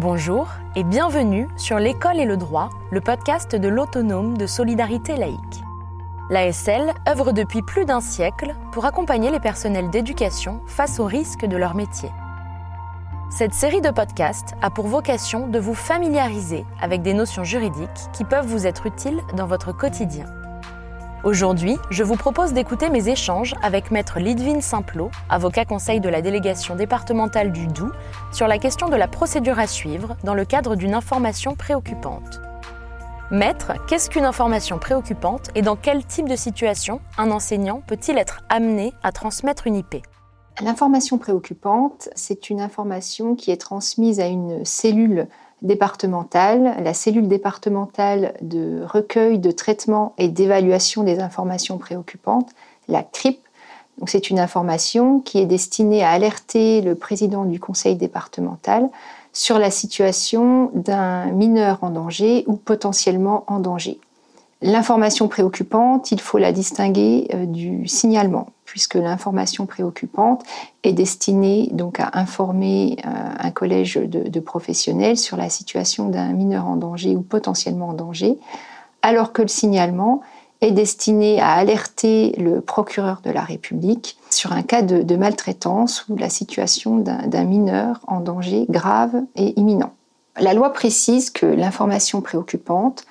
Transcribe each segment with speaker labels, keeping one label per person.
Speaker 1: Bonjour et bienvenue sur L'école et le droit, le podcast de l'autonome de solidarité laïque. L'ASL œuvre depuis plus d'un siècle pour accompagner les personnels d'éducation face aux risques de leur métier. Cette série de podcasts a pour vocation de vous familiariser avec des notions juridiques qui peuvent vous être utiles dans votre quotidien. Aujourd'hui, je vous propose d'écouter mes échanges avec Maître Lidvine Simplot, avocat conseil de la délégation départementale du Doubs, sur la question de la procédure à suivre dans le cadre d'une information préoccupante. Maître, qu'est-ce qu'une information préoccupante et dans quel type de situation un enseignant peut-il être amené à transmettre une IP
Speaker 2: L'information préoccupante, c'est une information qui est transmise à une cellule départementale, la cellule départementale de recueil, de traitement et d'évaluation des informations préoccupantes, la CRIP. c'est une information qui est destinée à alerter le président du conseil départemental sur la situation d'un mineur en danger ou potentiellement en danger. L'information préoccupante, il faut la distinguer euh, du signalement, puisque l'information préoccupante est destinée donc à informer euh, un collège de, professionnels sur la situation d'un mineur en danger ou potentiellement en danger, alors que le signalement est destiné à alerter le procureur de la République sur un cas de maltraitance ou la situation d'un mineur en danger grave et imminent. La loi précise que l'information préoccupante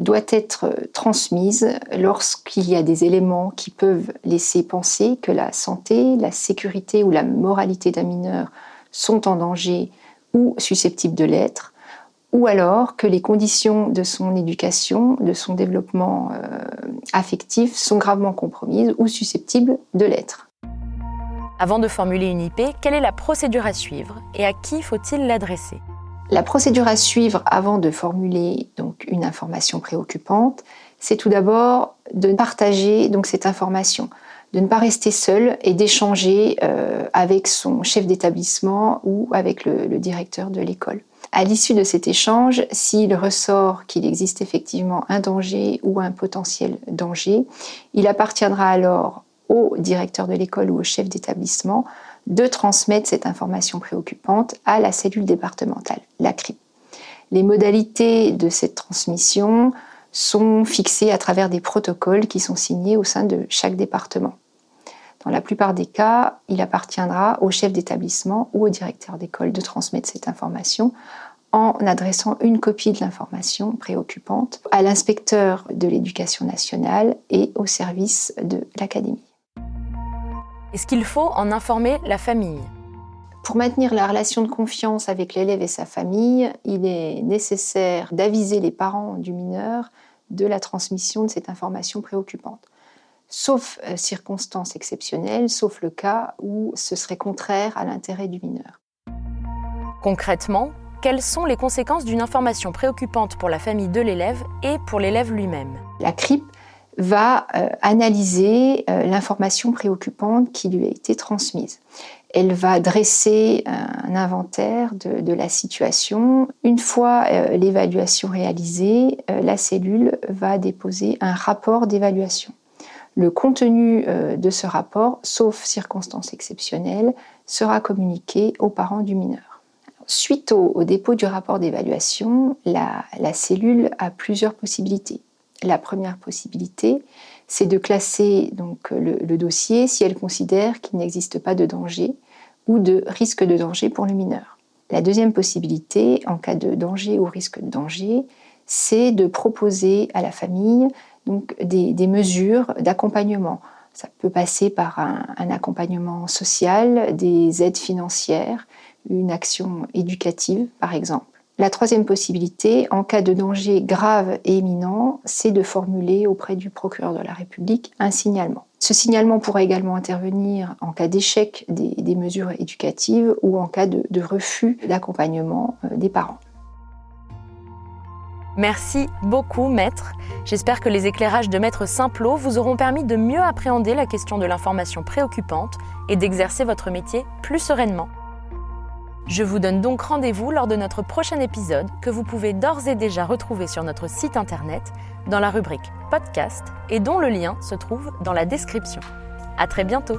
Speaker 2: doit être transmise lorsqu'il y a des éléments qui peuvent laisser penser que la santé, la sécurité ou la moralité d'un mineur sont en danger ou susceptibles de l'être, ou alors que les conditions de son éducation, de son développement euh, affectif sont gravement compromises ou susceptibles de l'être.
Speaker 1: Avant de formuler une IP, quelle est la procédure à suivre et à qui faut-il l'adresser?
Speaker 2: La procédure à suivre avant de formuler donc une information préoccupante, c'est tout d'abord de partager donc cette information, de ne pas rester seul et d'échanger euh, avec son chef d'établissement ou avec le, directeur de l'école. À l'issue de cet échange, s'il ressort qu'il existe effectivement un danger ou un potentiel danger, il appartiendra alors au directeur de l'école ou au chef d'établissement de transmettre cette information préoccupante à la cellule départementale, la CRI. Les modalités de cette transmission sont fixées à travers des protocoles qui sont signés au sein de chaque département. Dans la plupart des cas, il appartiendra au chef d'établissement ou au directeur d'école de transmettre cette information en adressant une copie de l'information préoccupante à l'inspecteur de l'éducation nationale et au service de l'académie.
Speaker 1: Est-ce qu'il faut en informer la famille?
Speaker 2: Pour maintenir la relation de confiance avec l'élève et sa famille, il est nécessaire d'aviser les parents du mineur de la transmission de cette information préoccupante, sauf euh, circonstances exceptionnelles, sauf le cas où ce serait contraire à l'intérêt du mineur.
Speaker 1: Concrètement, quelles sont les conséquences d'une information préoccupante pour la famille de l'élève et pour l'élève lui-même?
Speaker 2: La CRIP va euh, analyser euh, l'information préoccupante qui lui a été transmise. Elle va dresser un inventaire de, la situation. Une fois euh, l'évaluation réalisée, la cellule va déposer un rapport d'évaluation. Le contenu de ce rapport, sauf circonstances exceptionnelles, sera communiqué aux parents du mineur. Suite au, dépôt du rapport d'évaluation, la cellule a plusieurs possibilités. La première possibilité, c'est de classer donc le, dossier si elle considère qu'il n'existe pas de danger ou de risque de danger pour le mineur. La deuxième possibilité, en cas de danger ou risque de danger, c'est de proposer à la famille donc, des, mesures d'accompagnement. Ça peut passer par un accompagnement social, des aides financières, une action éducative par exemple. La troisième possibilité, en cas de danger grave et imminent, c'est de formuler auprès du procureur de la République un signalement. Ce signalement pourra également intervenir en cas d'échec des, mesures éducatives ou en cas de, refus d'accompagnement euh, des parents.
Speaker 1: Merci beaucoup, maître. J'espère que les éclairages de maître Simplot vous auront permis de mieux appréhender la question de l'information préoccupante et d'exercer votre métier plus sereinement. Je vous donne donc rendez-vous lors de notre prochain épisode que vous pouvez d'ores et déjà retrouver sur notre site internet dans la rubrique podcast et dont le lien se trouve dans la description. À très bientôt!